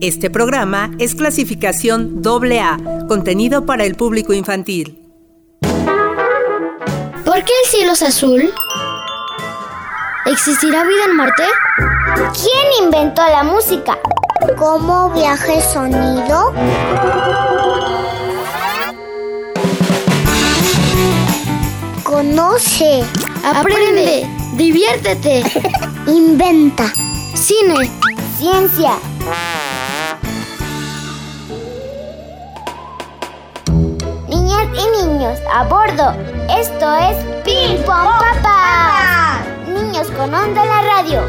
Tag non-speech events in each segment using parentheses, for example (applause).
Este programa es clasificación AA, contenido para el público infantil. ¿Por qué el cielo es azul? ¿Existirá vida en Marte? ¿Quién inventó la música? ¿Cómo viaja el sonido? Conoce, Aprende, diviértete, (laughs) inventa, cine, ciencia. Niñas y niños, a bordo. Esto es Ping Pong Papá. Niños con onda en la radio.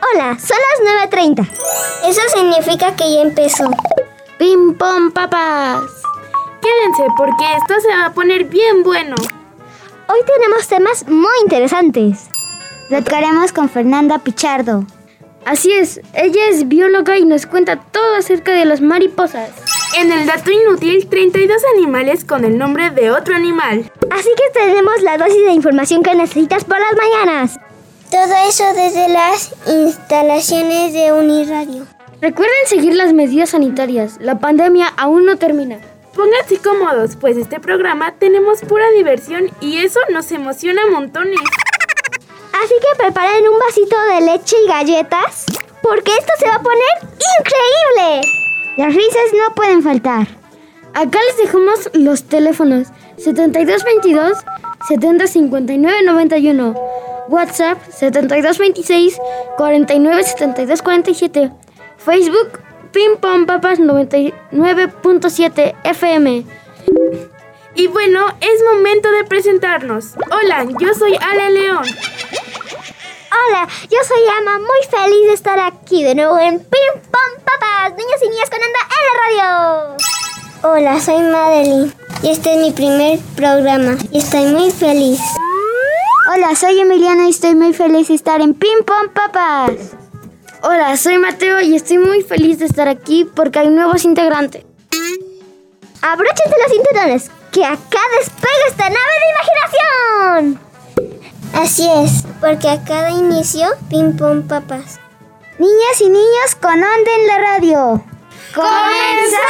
Hola, son las 9.30. Eso significa que ya empezó. ping pong papas. Quédense porque esto se va a poner bien bueno. Hoy tenemos temas muy interesantes. Platicaremos con Fernanda Pichardo. Así es, ella es bióloga y nos cuenta todo acerca de las mariposas. En el dato inútil, 32 animales con el nombre de otro animal. Así que tenemos la dosis de información que necesitas por las mañanas. Todo eso desde las instalaciones de Uniradio. Recuerden seguir las medidas sanitarias, la pandemia aún no termina. Pónganse cómodos, pues este programa tenemos pura diversión y eso nos emociona montones. Así que preparen un vasito de leche y galletas, porque esto se va a poner increíble. Las risas no pueden faltar. Acá les dejamos los teléfonos 7222 705991, WhatsApp 7226 497247, Facebook Ping Pong Papas 99.7 FM. Y bueno, es momento de presentarnos. Hola, yo soy Ale León. Hola, yo soy Ama, muy feliz de estar aquí de nuevo en Ping Pong Papas, niños y niñas con onda en la radio. Hola, soy Madeline y este es mi primer programa y estoy muy feliz. Hola, soy Emiliana y estoy muy feliz de estar en Ping Pong Papas. Hola, soy Mateo y estoy muy feliz de estar aquí porque hay nuevos integrantes. Abróchense los cinturones, que acá despega esta nave de imaginación. Así es, porque a cada inicio, ping pong papas. Niñas y niños con onda en la radio. ¡Comenzamos!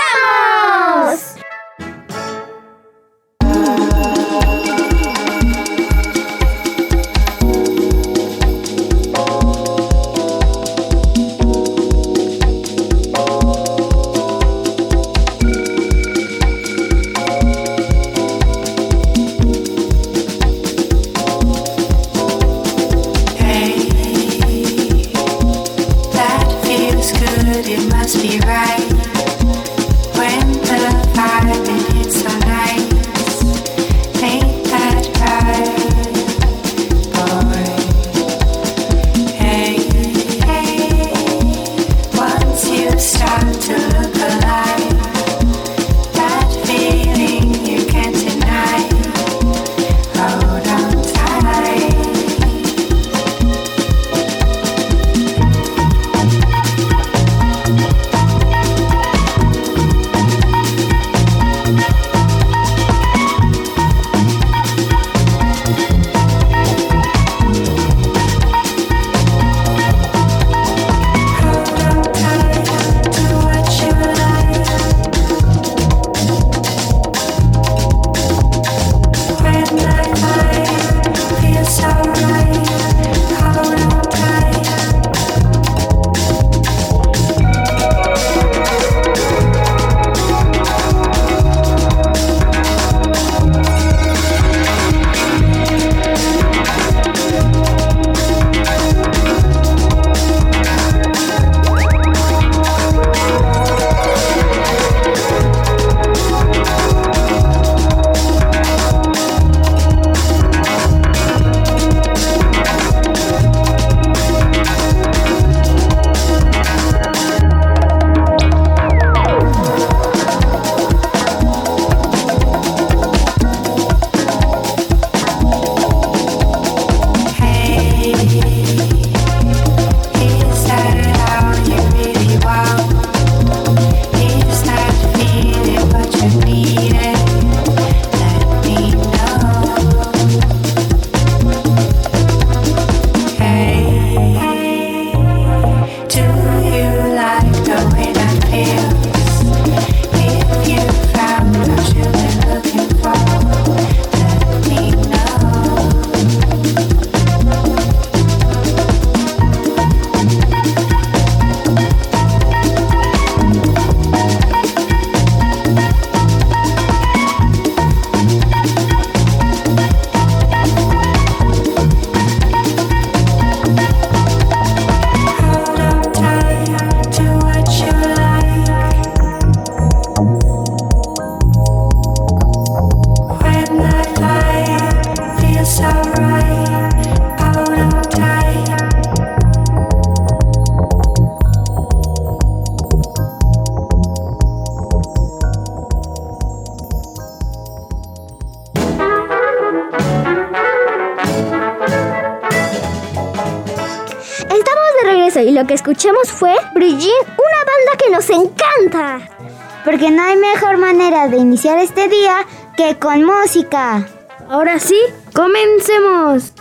Porque no hay mejor manera de iniciar este día que con música. Ahora sí, comencemos.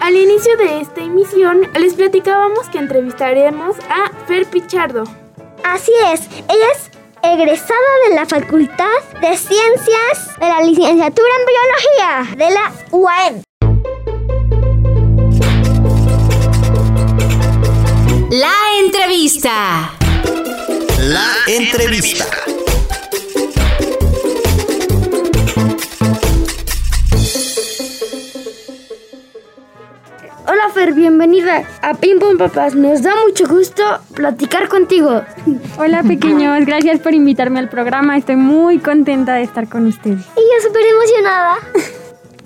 Al inicio de esta emisión les platicábamos que entrevistaremos a Fer Pichardo. Así es, ella es egresada de la Facultad de Ciencias de la Licenciatura en Biología de la UAM. La entrevista. La entrevista. Fer, bienvenida a Ping Pong Papás. Nos da mucho gusto platicar contigo. Hola pequeños, gracias por invitarme al programa. Estoy muy contenta de estar con ustedes. Y yo súper emocionada.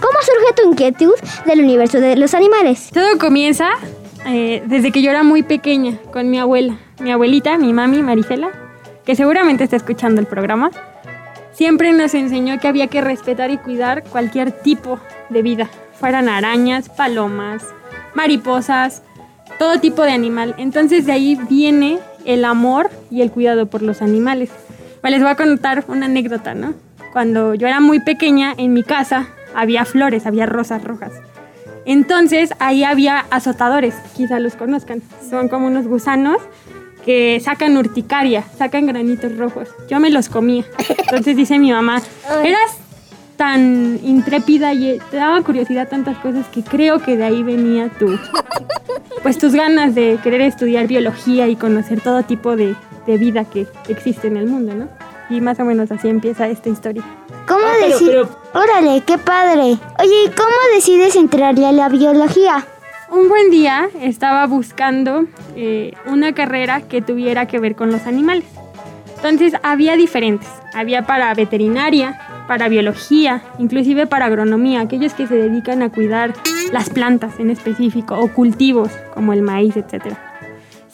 ¿Cómo surge tu inquietud del universo de los animales? Todo comienza eh, desde que yo era muy pequeña con mi abuela, mi abuelita, mi mami Marisela, que seguramente está escuchando el programa. Siempre nos enseñó que había que respetar y cuidar cualquier tipo de vida, fueran arañas, palomas, mariposas, todo tipo de animal. Entonces de ahí viene el amor y el cuidado por los animales. Pues les voy a contar una anécdota, ¿no? Cuando yo era muy pequeña, en mi casa había flores, había rosas rojas. Entonces ahí había azotadores, quizá los conozcan. Son como unos gusanos que sacan urticaria, sacan granitos rojos. Yo me los comía. Entonces dice mi mamá, eras tan intrépida y te daba curiosidad tantas cosas que creo que de ahí venía tu, pues tus ganas de querer estudiar biología y conocer todo tipo de, de vida que existe en el mundo, ¿no? Y más o menos así empieza esta historia. ¿Cómo Ah, decides? Órale, qué padre. Oye, ¿y cómo decides entrarle a la biología? Un buen día estaba buscando eh, una carrera que tuviera que ver con los animales. Entonces había diferentes. Había para veterinaria, para biología, inclusive para agronomía, aquellos que se dedican a cuidar las plantas en específico o cultivos como el maíz, etc.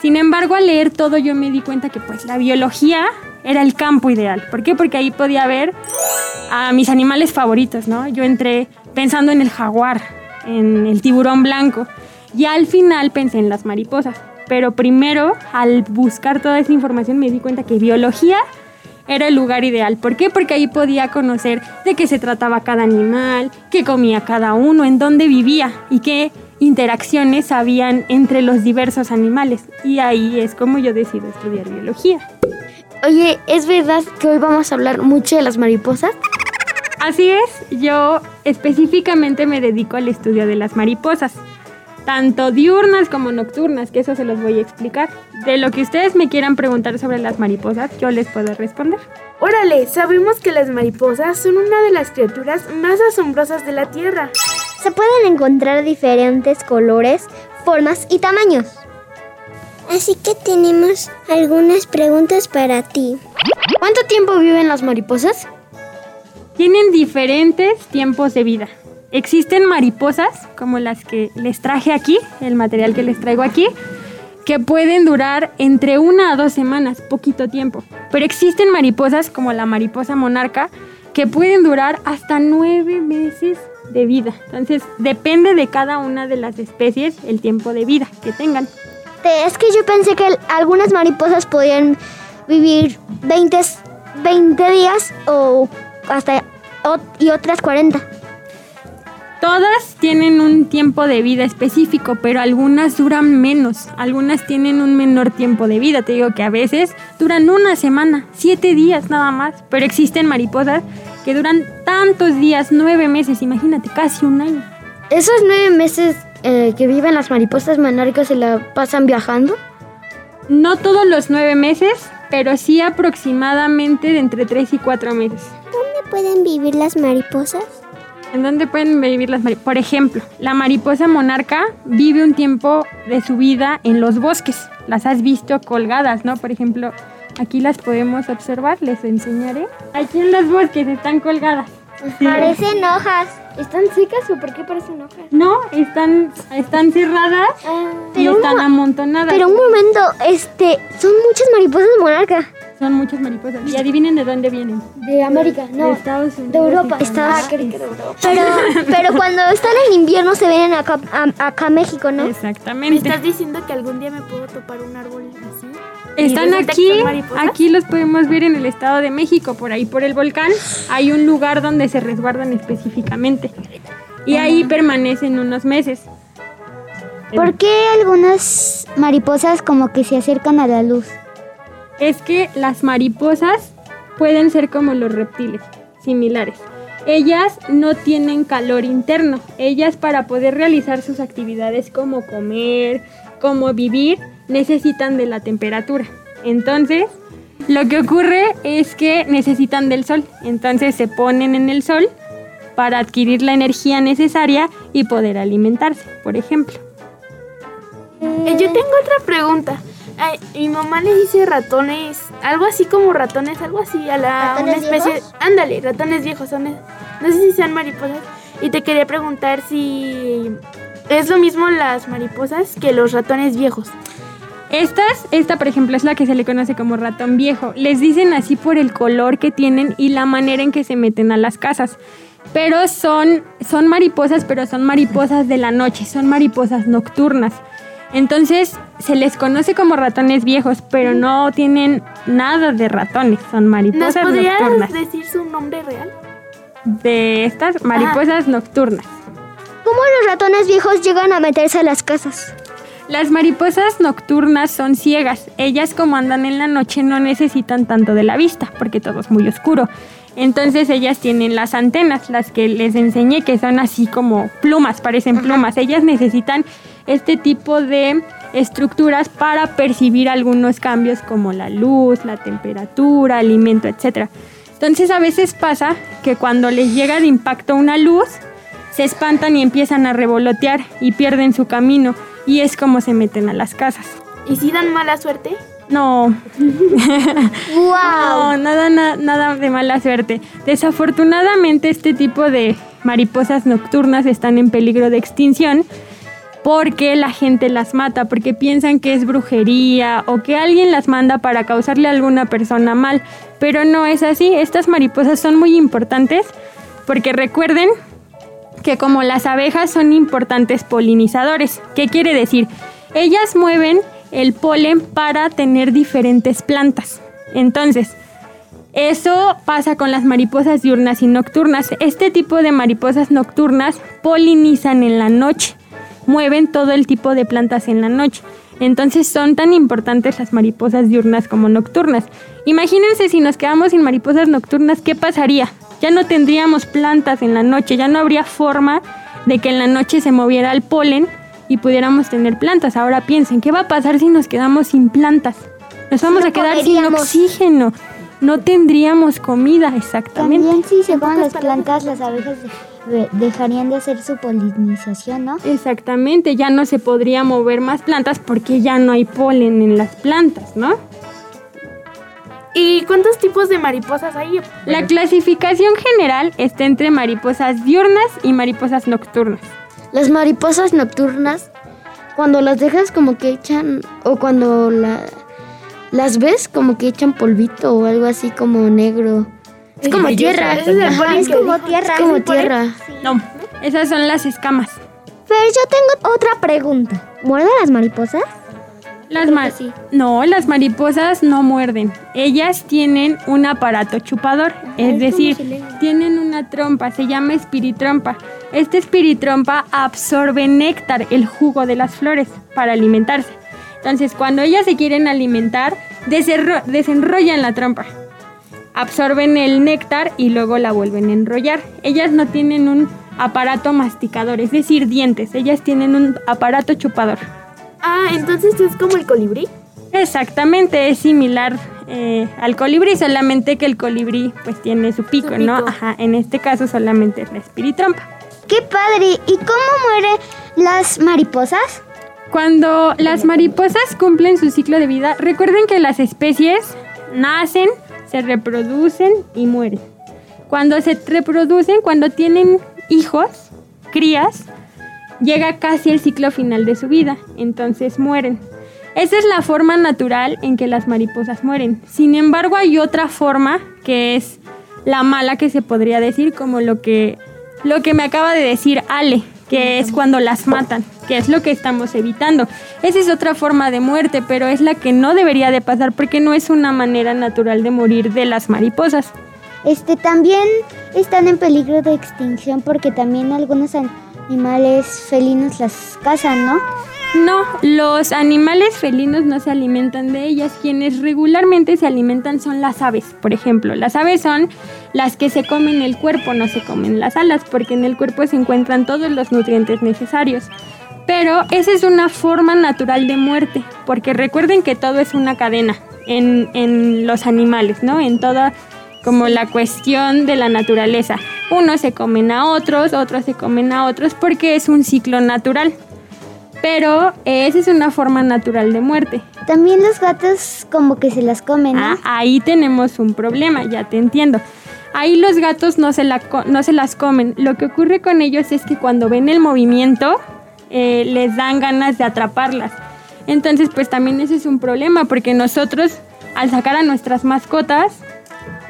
Sin embargo, al leer todo yo me di cuenta que pues la biología era el campo ideal. ¿Por qué? Porque ahí podía ver a mis animales favoritos, ¿no? Yo entré pensando en el jaguar, en el tiburón blanco y al final pensé en las mariposas. Pero primero, al buscar toda esa información, me di cuenta que biología era el lugar ideal. ¿Por qué? Porque ahí podía conocer de qué se trataba cada animal, qué comía cada uno, en dónde vivía y qué interacciones habían entre los diversos animales. Y ahí es como yo decido estudiar biología. Oye, ¿es verdad que hoy vamos a hablar mucho de las mariposas? Así es, yo específicamente me dedico al estudio de las mariposas, tanto diurnas como nocturnas, que eso se los voy a explicar. De lo que ustedes me quieran preguntar sobre las mariposas, yo les puedo responder. Órale, sabemos que las mariposas son una de las criaturas más asombrosas de la Tierra. Se pueden encontrar diferentes colores, formas y tamaños. Así que tenemos algunas preguntas para ti. ¿Cuánto tiempo viven las mariposas? Tienen diferentes tiempos de vida. Existen mariposas, como las que les traje aquí, el material que les traigo aquí, que pueden durar entre una a dos semanas, poquito tiempo. Pero existen mariposas, como la mariposa monarca, que pueden durar hasta nueve meses de vida. Entonces, depende de cada una de las especies el tiempo de vida que tengan. Te- Es que yo pensé que algunas mariposas podían vivir 20, 20 días o hasta y otras 40. Todas tienen un tiempo de vida específico, pero algunas duran menos, algunas tienen un menor tiempo de vida. Te digo que a veces duran una semana, siete días nada más, pero existen mariposas que duran tantos días, nueve meses, imagínate, casi un año. ¿Esos nueve meses eh, que viven las mariposas monarcas se la pasan viajando? No todos los nueve meses, pero sí aproximadamente de entre tres y cuatro meses. ¿Dónde pueden vivir las mariposas? ¿En dónde pueden vivir las mariposas? Por ejemplo, la mariposa monarca vive un tiempo de su vida en los bosques. Las has visto colgadas, ¿no? Por ejemplo, aquí las podemos observar, les enseñaré. Aquí en los bosques están colgadas. Sí. Parecen hojas. ¿Están secas o por qué parecen hojas? No, están, están cerradas y Pero un están mo- amontonadas. Pero un momento, este, son muchas mariposas monarca. Son muchas mariposas. Y adivinen de dónde vienen. De América, De no. Estados Unidos. De Europa. y Estados- Canadá. Pero, pero cuando están en invierno se vienen acá, a- acá a México, ¿no? ¿Me Exactamente. estás diciendo que algún día me puedo topar un árbol así? ¿Y Están que aquí, aquí los podemos ver en el Estado de México, por ahí por el volcán. Hay un lugar donde se resguardan específicamente. Y ahí permanecen unos meses. ¿Por qué algunas mariposas como que se acercan a la luz? Es que las mariposas pueden ser como los reptiles, similares. Ellas no tienen calor interno. Ellas para poder realizar sus actividades como comer, como vivir, necesitan de la temperatura. Entonces, lo que ocurre es que necesitan del sol. Entonces se ponen en el sol para adquirir la energía necesaria y poder alimentarse, por ejemplo. Eh, yo tengo otra pregunta. Ay, mi mamá le dice ratones, algo así como ratones, algo así a la una ¿Ratones especie. viejos? Ándale, ratones viejos son. No sé si sean mariposas. Y te quería preguntar si es lo mismo las mariposas que los ratones viejos. Estas, esta por ejemplo es la que se le conoce como ratón viejo. Les dicen así por el color que tienen y la manera en que se meten a las casas. Pero son, son mariposas, pero son mariposas de la noche, son mariposas nocturnas. Entonces se les conoce como ratones viejos, pero no tienen nada de ratones, son ¿Nos mariposas podrías nocturnas. decir su nombre real? De estas mariposas nocturnas. ¿Cómo los ratones viejos llegan a meterse a las casas? Las mariposas nocturnas son ciegas. Ellas como andan en la noche no necesitan tanto de la vista porque todo es muy oscuro. Entonces ellas tienen las antenas, las que les enseñé que son así como plumas, parecen plumas. Ellas necesitan este tipo de estructuras para percibir algunos cambios como la luz, la temperatura, alimento, etc. Entonces a veces pasa que cuando les llega de impacto una luz, se espantan y empiezan a revolotear y pierden su camino y es como se meten a las casas. ¿Y si dan mala suerte? No, (laughs) (laughs) ¡Wow! no, nada, na- nada de mala suerte. Desafortunadamente este tipo de mariposas nocturnas están en peligro de extinción porque la gente las mata, porque piensan que es brujería o que alguien las manda para causarle a alguna persona mal. Pero no es así, estas mariposas son muy importantes porque recuerden que como las abejas son importantes polinizadores. ¿Qué quiere decir? Ellas mueven el polen para tener diferentes plantas. Entonces, eso pasa con las mariposas diurnas y nocturnas. Este tipo de mariposas nocturnas polinizan en la noche, mueven todo el tipo de plantas en la noche. Entonces son tan importantes las mariposas diurnas como nocturnas. Imagínense si nos quedamos sin mariposas nocturnas, ¿qué pasaría? Ya no tendríamos plantas en la noche, ya no habría forma de que en la noche se moviera el polen y pudiéramos tener plantas. Ahora piensen, ¿qué va a pasar si nos quedamos sin plantas? Nos vamos No a quedar sin oxígeno. No tendríamos comida, exactamente. También si se van las plantas, las abejas de- dejarían de hacer su polinización, ¿no? Exactamente, ya no se podría mover más plantas porque ya no hay polen en las plantas, ¿no? ¿Y cuántos tipos de mariposas hay? La clasificación general está entre mariposas diurnas y mariposas nocturnas. Las mariposas nocturnas, cuando las dejas como que echan, o cuando la- las ves como que echan polvito o algo así como negro. Es como tierra. Es Ajá, es como tierra. ¿Es como tierra. No, esas son las escamas. Pero yo tengo otra pregunta. ¿Muerden las mariposas? Las ma- no, las mariposas no muerden. Ellas tienen un aparato chupador, es decir, tienen una trompa, se llama espiritrompa. Esta espiritrompa absorbe néctar, el jugo de las flores, para alimentarse. Entonces, cuando ellas se quieren alimentar, desenro- desenrollan la trompa. Absorben el néctar y luego la vuelven a enrollar. Ellas no tienen un aparato masticador, es decir, dientes. Ellas tienen un aparato chupador. Ah, entonces es como el colibrí. Exactamente, es similar eh, al colibrí, solamente que el colibrí pues tiene su pico, Su ¿no? pico. Ajá, en este caso solamente es la espiritrompa. ¡Qué padre! ¿Y cómo mueren las mariposas? Cuando las mariposas cumplen su ciclo de vida, recuerden que las especies nacen, se reproducen y mueren. Cuando se reproducen, cuando tienen hijos, crías, llega casi el ciclo final de su vida, entonces mueren. Esa es la forma natural en que las mariposas mueren. Sin embargo, hay otra forma que es la mala que se podría decir, como lo que, lo que me acaba de decir Ale, que es cuando las matan, que es lo que estamos evitando. Esa es otra forma de muerte, pero es la que no debería de pasar porque no es una manera natural de morir de las mariposas. Este también están en peligro de extinción porque también algunos animales felinos las cazan, ¿no? No, los animales felinos no se alimentan de ellas. Quienes regularmente se alimentan son las aves, por ejemplo. Las aves son las que se comen el cuerpo, no se comen las alas, porque en el cuerpo se encuentran todos los nutrientes necesarios. Pero esa es una forma natural de muerte, porque recuerden que todo es una cadena en, en los animales, ¿no? En toda como la cuestión de la naturaleza. Unos se comen a otros, otros se comen a otros, porque es un ciclo natural. Pero esa es una forma natural de muerte. También los gatos como que se las comen, ¿no? Ah, ahí tenemos un problema, ya te entiendo. Ahí los gatos no se, la no se las comen. Lo que ocurre con ellos es que cuando ven el movimiento, eh, les dan ganas de atraparlas. Entonces, pues también ese es un problema, porque nosotros, al sacar a nuestras mascotas,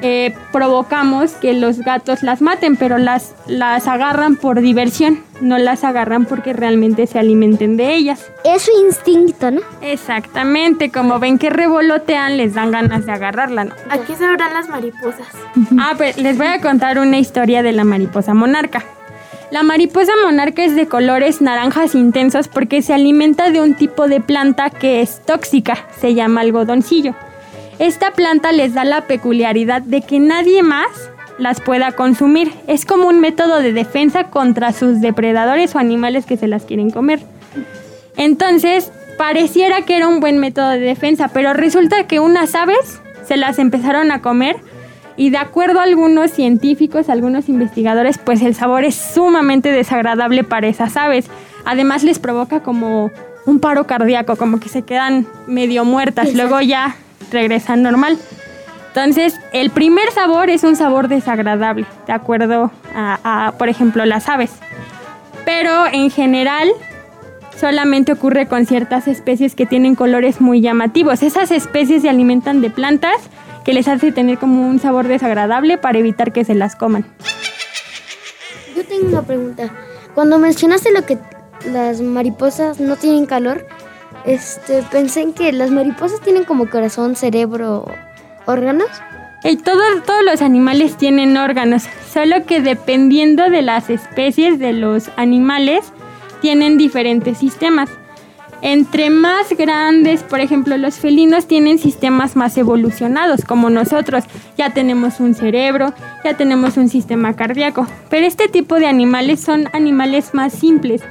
eh, provocamos que los gatos las maten, pero las, las agarran por diversión, no las agarran porque realmente se alimenten de ellas. Es su instinto, ¿no? Exactamente, como ven que revolotean, les dan ganas de agarrarla, ¿no? ¿A qué sabrán las mariposas? Ah, pues les voy a contar una historia de la mariposa monarca. La mariposa monarca es de colores naranjas intensos porque se alimenta de un tipo de planta que es tóxica, se llama algodoncillo. Esta planta les da la peculiaridad de que nadie más las pueda consumir. Es como un método de defensa contra sus depredadores o animales que se las quieren comer. Entonces, pareciera que era un buen método de defensa, pero resulta que unas aves se las empezaron a comer y de acuerdo a algunos científicos, algunos investigadores, pues el sabor es sumamente desagradable para esas aves. Además les provoca como un paro cardíaco, como que se quedan medio muertas, luego ya regresan normal. Entonces, el primer sabor es un sabor desagradable, de acuerdo a, a, por ejemplo, las aves. Pero en general, solamente ocurre con ciertas especies que tienen colores muy llamativos. Esas especies se alimentan de plantas que les hace tener como un sabor desagradable para evitar que se las coman. Yo tengo una pregunta. Cuando mencionaste lo que las mariposas no tienen calor, este, pensé en que las mariposas tienen como corazón, cerebro, órganos. Y todo- todos los animales tienen órganos, solo que dependiendo de las especies de los animales, tienen diferentes sistemas. Entre más grandes, por ejemplo, los felinos tienen sistemas más evolucionados, como nosotros. Ya tenemos un cerebro, ya tenemos un sistema cardíaco. Pero este tipo de animales son animales más simples.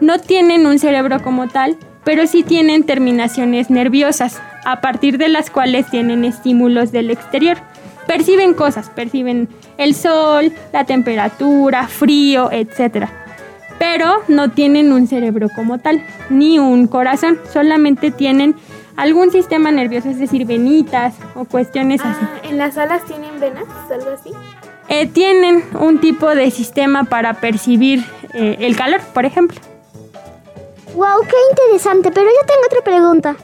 No tienen un cerebro como tal, pero sí tienen terminaciones nerviosas, a partir de las cuales tienen estímulos del exterior. Perciben cosas, perciben el sol, la temperatura, frío, etc. Pero no tienen un cerebro como tal, ni un corazón, solamente tienen algún sistema nervioso, es decir, venitas o cuestiones así. Ah, ¿En las alas tienen venas? ¿Algo así? Eh, tienen un tipo de sistema para percibir eh, el calor, por ejemplo. Wow, qué interesante. Pero yo tengo otra pregunta.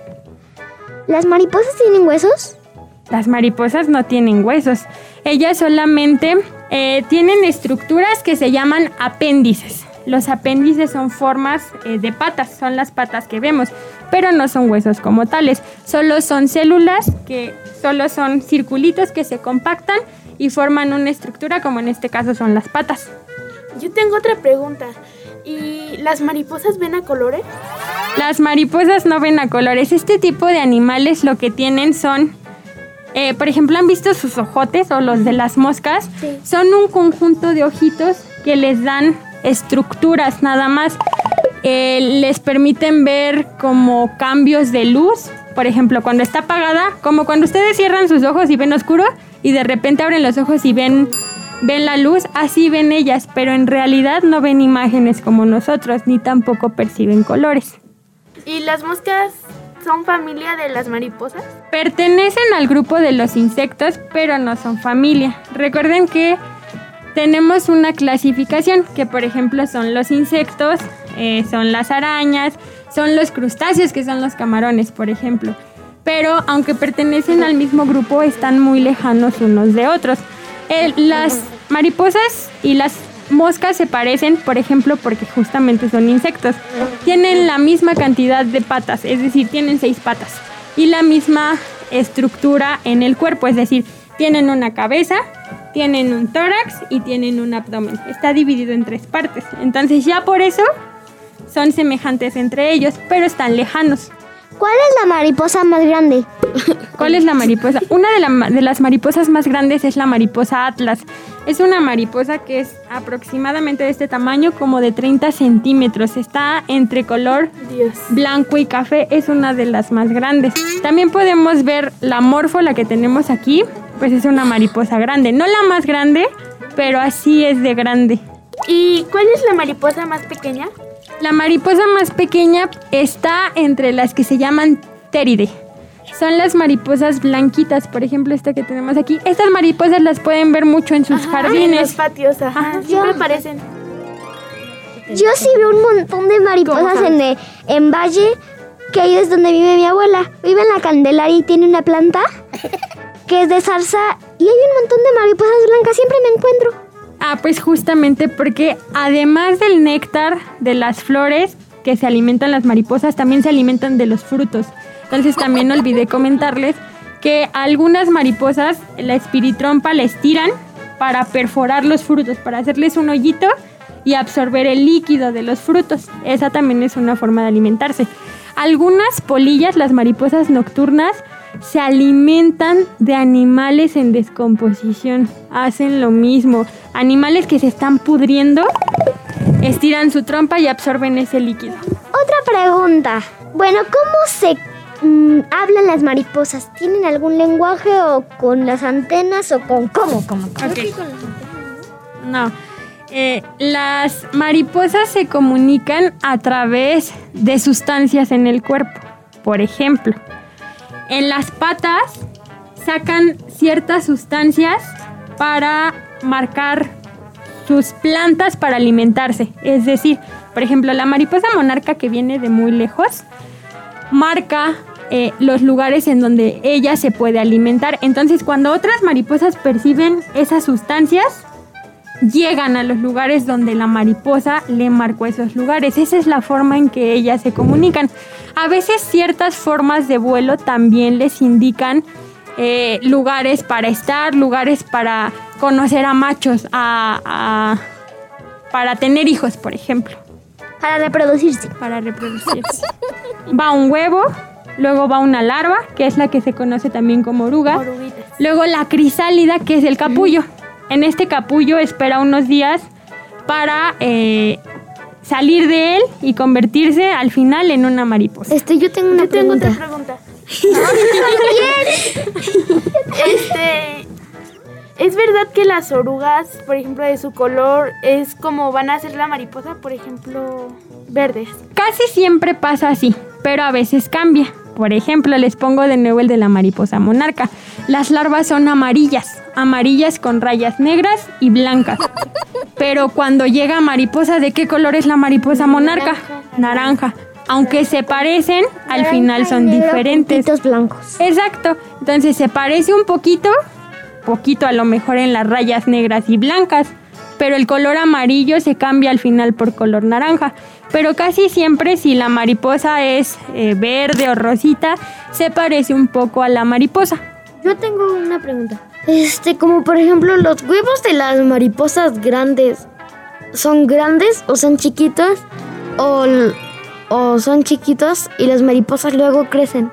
¿Las mariposas tienen huesos? Las mariposas no tienen huesos. Ellas solamente eh, tienen estructuras que se llaman apéndices. Los apéndices son formas eh, de patas, son las patas que vemos, pero no son huesos como tales. Solo son células que solo son circulitos que se compactan y forman una estructura, como en este caso son las patas. Yo tengo otra pregunta. ¿Y las mariposas ven a colores? Las mariposas no ven a colores. Este tipo de animales lo que tienen son, eh, por ejemplo, ¿han visto sus ojotes o los de las moscas? Son un conjunto de ojitos que les dan estructuras nada más. Eh, les permiten ver como cambios de luz. Por ejemplo, cuando está apagada, como cuando ustedes cierran sus ojos y ven oscuro y de repente abren los ojos y ven ven la luz, así ven ellas, pero en realidad no ven imágenes como nosotros, ni tampoco perciben colores. ¿Y las moscas son familia de las mariposas? Pertenecen al grupo de los insectos, pero no son familia. Recuerden que tenemos una clasificación, que por ejemplo son los insectos, eh, son las arañas, son los crustáceos, que son los camarones, por ejemplo. Pero aunque pertenecen al mismo grupo, están muy lejanos unos de otros. Las mariposas y las moscas se parecen, por ejemplo, porque justamente son insectos. Tienen la misma cantidad de patas, es decir, tienen seis patas. Y la misma estructura en el cuerpo, es decir, tienen una cabeza, tienen un tórax y tienen un abdomen. Está dividido en tres partes. Entonces ya por eso son semejantes entre ellos, pero están lejanos. ¿Cuál es la mariposa más grande? (laughs) ¿Cuál es la mariposa? Una de, la ma- de las mariposas más grandes es la mariposa atlas. Es una mariposa que es aproximadamente de este tamaño, como de 30 centímetros. Está entre color Dios. blanco y café, es una de las más grandes. También podemos ver la morfo, la que tenemos aquí, pues es una mariposa grande. No la más grande, pero así es de grande. ¿Y cuál es la mariposa más pequeña? La mariposa más pequeña está entre las que se llaman téride. Son las mariposas blanquitas, por ejemplo, esta que tenemos aquí. Estas mariposas las pueden ver mucho en sus En los jardines. patios, ajá. Siempre aparecen. Yo sí veo un montón de mariposas en, en Valle, que ahí es donde vive mi abuela. Vive en la Candelaria y tiene una planta que es de zarza y hay un montón de mariposas blancas, siempre me encuentro. Ah, pues justamente porque además del néctar de las flores que se alimentan las mariposas, también se alimentan de los frutos. Entonces también olvidé comentarles que algunas mariposas la espiritrompa la estiran para perforar los frutos, para hacerles un hoyito y absorber el líquido de los frutos. Esa también es una forma de alimentarse. Algunas polillas, las mariposas nocturnas, se alimentan de animales en descomposición. Hacen lo mismo. Animales que se están pudriendo, estiran su trompa y absorben ese líquido. Otra pregunta. Bueno, ¿cómo se mm, hablan las mariposas? ¿Tienen algún lenguaje o con las antenas o con cómo? ¿Cómo? cómo? No. Eh, las mariposas se comunican a través de sustancias en el cuerpo. Por ejemplo, en las patas sacan ciertas sustancias para marcar sus plantas para alimentarse. Es decir, por ejemplo, la mariposa monarca que viene de muy lejos marca eh, los lugares en donde ella se puede alimentar. Entonces, cuando otras mariposas perciben esas sustancias, llegan a los lugares donde la mariposa le marcó esos lugares. Esa es la forma en que ellas se comunican. A veces ciertas formas de vuelo también les indican eh, lugares para estar, lugares para conocer a machos, a- a- para tener hijos, por ejemplo, Para reproducirse. para reproducirse. Va un huevo, luego va una larva, que es la que se conoce también como oruga. Oruguitas. Luego la crisálida, que es el capullo. En este capullo espera unos días para eh, salir de él y convertirse al final en una mariposa. Este, yo tengo una Yo tengo pregunta. otra pregunta. (laughs) este, ¿es verdad que las orugas, por ejemplo, de su color es como van a ser la mariposa, por ejemplo, verdes? Casi siempre pasa así, pero a veces cambia. Por ejemplo, les pongo de nuevo el de la mariposa monarca. Las larvas son amarillas, amarillas con rayas negras y blancas. Pero cuando llega mariposa, ¿de qué color es la mariposa monarca? Naranja. Aunque se parecen, al final son diferentes. blancos. Exacto. Entonces se parece un poquito, poquito a lo mejor en las rayas negras y blancas, pero el color amarillo se cambia al final por color naranja. Pero casi siempre si la mariposa es eh, verde o rosita, se parece un poco a la mariposa. Yo tengo una pregunta. Este, como por ejemplo, los huevos de las mariposas grandes, ¿son grandes o son chiquitos? O, o son chiquitos y las mariposas luego crecen.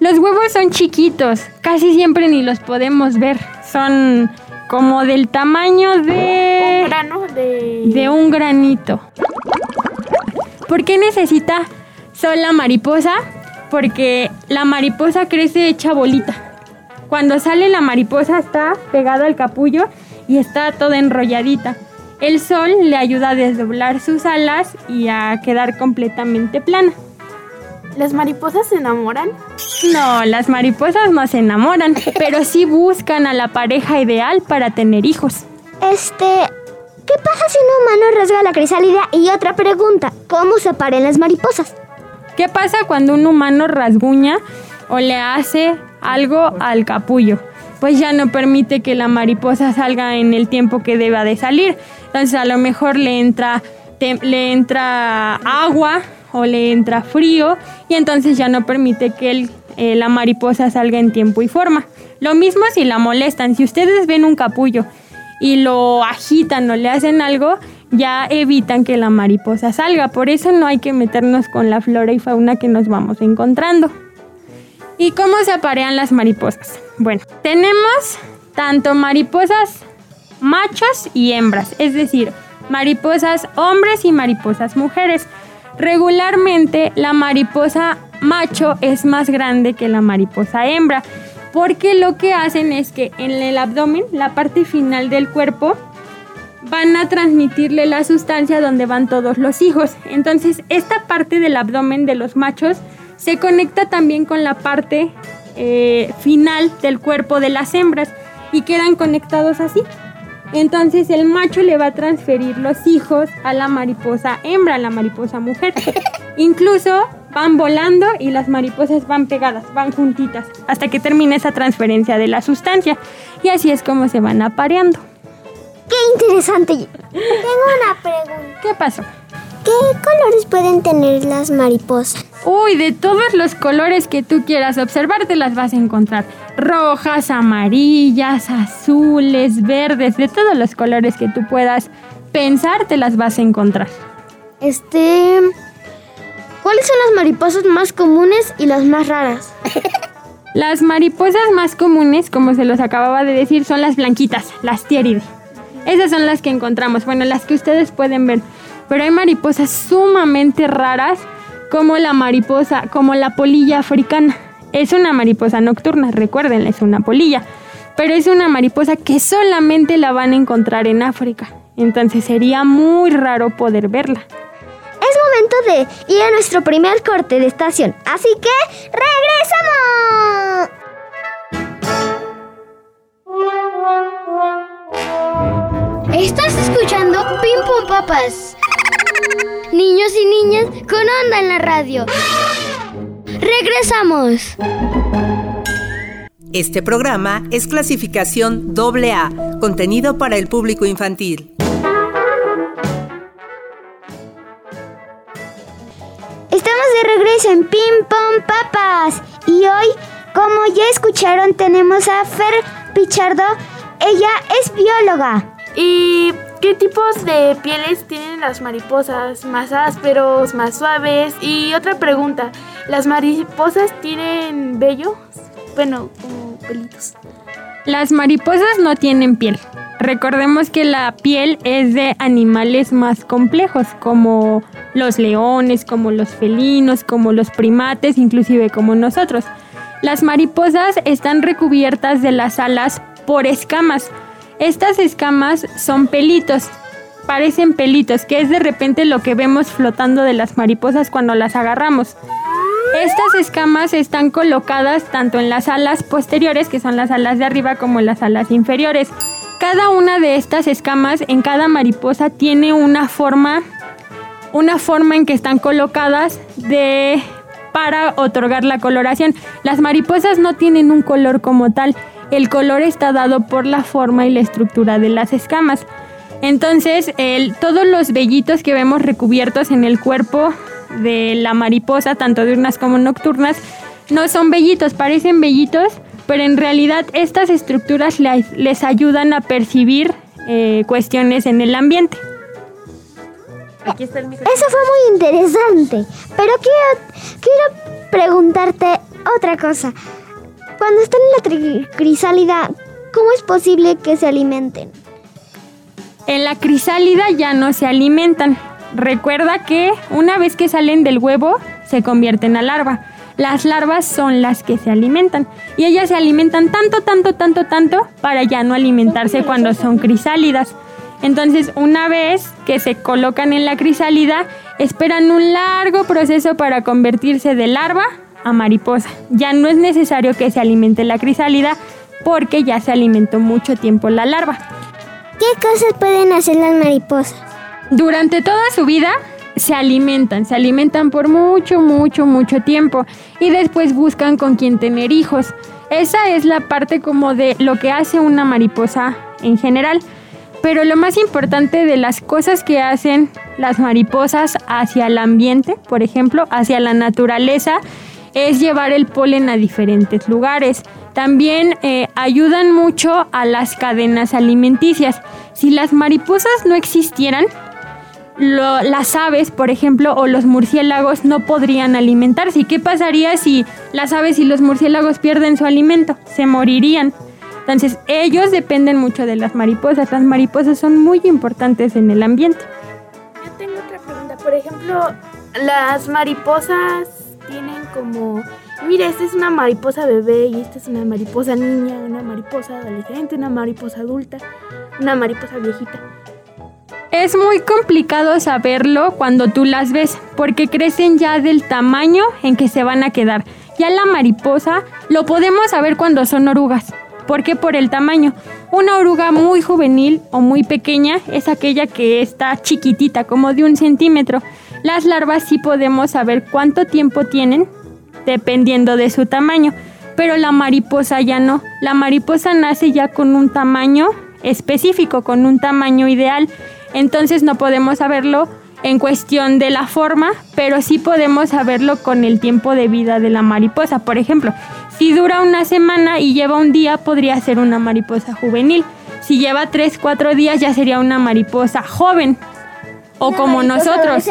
Los huevos son chiquitos, casi siempre ni los podemos ver. Son como del tamaño Un de... grano de... de un granito. ¿Por qué necesita sol la mariposa? Porque la mariposa crece hecha bolita. Cuando sale la mariposa está pegada al capullo y está toda enrolladita. El sol le ayuda a desdoblar sus alas y a quedar completamente plana. ¿Las mariposas se enamoran? No, las mariposas no se enamoran, pero sí buscan a la pareja ideal para tener hijos. Este, ¿qué pasa si un humano rasga la crisálida? Y otra pregunta, ¿cómo se paren las mariposas? ¿Qué pasa cuando un humano rasguña o le hace algo al capullo? Pues ya no permite que la mariposa salga en el tiempo que deba de salir. Entonces a lo mejor le entra, le entra agua o le entra frío y entonces ya no permite que eh, la mariposa salga en tiempo y forma. Lo mismo si la molestan. Si ustedes ven un capullo y lo agitan o le hacen algo, ya evitan que la mariposa salga. Por eso no hay que meternos con la flora y fauna que nos vamos encontrando. ¿Y cómo se aparean las mariposas? Bueno, tenemos tanto mariposas machos y hembras, es decir, mariposas hombres y mariposas mujeres. Regularmente la mariposa macho es más grande que la mariposa hembra, porque lo que hacen es que en el abdomen, la parte final del cuerpo, van a transmitirle la sustancia donde van todos los hijos. Entonces, esta parte del abdomen de los machos se conecta también con la parte eh, final del cuerpo de las hembras y quedan conectados así. Entonces el macho le va a transferir los hijos a la mariposa hembra, a la mariposa mujer. (laughs) Incluso van volando y las mariposas van pegadas, van juntitas, hasta que termine esa transferencia de la sustancia. Y así es como se van apareando. ¡Qué interesante! Tengo una pregunta. ¿Qué pasó? ¿Qué colores pueden tener las mariposas? Uy, de todos los colores que tú quieras observar te las vas a encontrar. Rojas, amarillas, azules, verdes, de todos los colores que tú puedas pensar te las vas a encontrar. Este... ¿Cuáles son las mariposas más comunes y las más raras? (laughs) Las mariposas más comunes, como se los acababa de decir, son las blanquitas, las tierides. Esas son las que encontramos, bueno, las que ustedes pueden ver. Pero hay mariposas sumamente raras, como la mariposa, como la polilla africana. Es una mariposa nocturna, recuerden, es una polilla. Pero es una mariposa que solamente la van a encontrar en África. Entonces sería muy raro poder verla. Es momento de ir a nuestro primer corte de estación. Así que, ¡regresamos! Estás escuchando Pim Pum Papas. Niños y niñas con onda en la radio. Regresamos. Este programa es clasificación AA, contenido para el público infantil. Estamos de regreso en Pim Pom Papas. Y hoy, como ya escucharon, tenemos a Fer Pichardo. Ella es bióloga. ¿Y qué tipos de pieles tienen las mariposas? ¿Más ásperos, más suaves? Y otra pregunta, ¿las mariposas tienen vello? Bueno, como pelitos. Las mariposas no tienen piel. Recordemos que la piel es de animales más complejos, como los leones, como los felinos, como los primates, inclusive como nosotros. Las mariposas están recubiertas de las alas por escamas. Estas escamas son pelitos, parecen pelitos, que es de repente lo que vemos flotando de las mariposas cuando las agarramos. Estas escamas están colocadas tanto en las alas posteriores, que son las alas de arriba, como en las alas inferiores. Cada una de estas escamas en cada mariposa tiene una forma, una forma en que están colocadas de para otorgar la coloración. Las mariposas no tienen un color como tal. El color está dado por la forma y la estructura de las escamas. Entonces, el, todos los vellitos que vemos recubiertos en el cuerpo de la mariposa, tanto diurnas como nocturnas, no son vellitos, parecen vellitos, pero en realidad estas estructuras les, les ayudan a percibir eh, cuestiones en el ambiente. Aquí está el micrófono. Eso fue muy interesante. Pero quiero, quiero preguntarte otra cosa. Cuando están en la crisálida, ¿cómo es posible que se alimenten? En la crisálida ya no se alimentan. Recuerda que una vez que salen del huevo se convierten a larva. Las larvas son las que se alimentan y ellas se alimentan tanto, tanto, tanto, tanto para ya no alimentarse cuando son crisálidas. Entonces, una vez que se colocan en la crisálida, esperan un largo proceso para convertirse de larva a mariposa. Ya no es necesario que se alimente la crisálida porque ya se alimentó mucho tiempo la larva. ¿Qué cosas pueden hacer las mariposas? Durante toda su vida se alimentan, se alimentan por mucho, mucho, mucho tiempo y después buscan con quién tener hijos. Esa es la parte como de lo que hace una mariposa en general. Pero lo más importante de las cosas que hacen las mariposas hacia el ambiente, por ejemplo, hacia la naturaleza, es llevar el polen a diferentes lugares. También eh, ayudan mucho a las cadenas alimenticias. Si las mariposas no existieran, las aves, por ejemplo, o los murciélagos no podrían alimentarse. ¿Y qué pasaría si las aves y los murciélagos pierden su alimento? Se morirían. Entonces, ellos dependen mucho de las mariposas. Las mariposas son muy importantes en el ambiente. Yo tengo otra pregunta. Por ejemplo, las mariposas tienen como... Mira, esta es una mariposa bebé y esta es una mariposa niña, una mariposa adolescente, una mariposa adulta, una mariposa viejita. Es muy complicado saberlo cuando tú las ves, porque crecen ya del tamaño en que se van a quedar. Ya la mariposa lo podemos saber cuando son orugas. ¿Por qué? Por el tamaño. Una oruga muy juvenil o muy pequeña es aquella que está chiquitita, como de un centímetro. Las larvas sí podemos saber cuánto tiempo tienen dependiendo de su tamaño, pero la mariposa ya no. La mariposa nace ya con un tamaño específico, con un tamaño ideal. Entonces no podemos saberlo en cuestión de la forma, pero sí podemos saberlo con el tiempo de vida de la mariposa. Por ejemplo, si dura una semana y lleva un día, podría ser una mariposa juvenil. Si lleva tres, cuatro días, ya sería una mariposa joven. O como nosotros.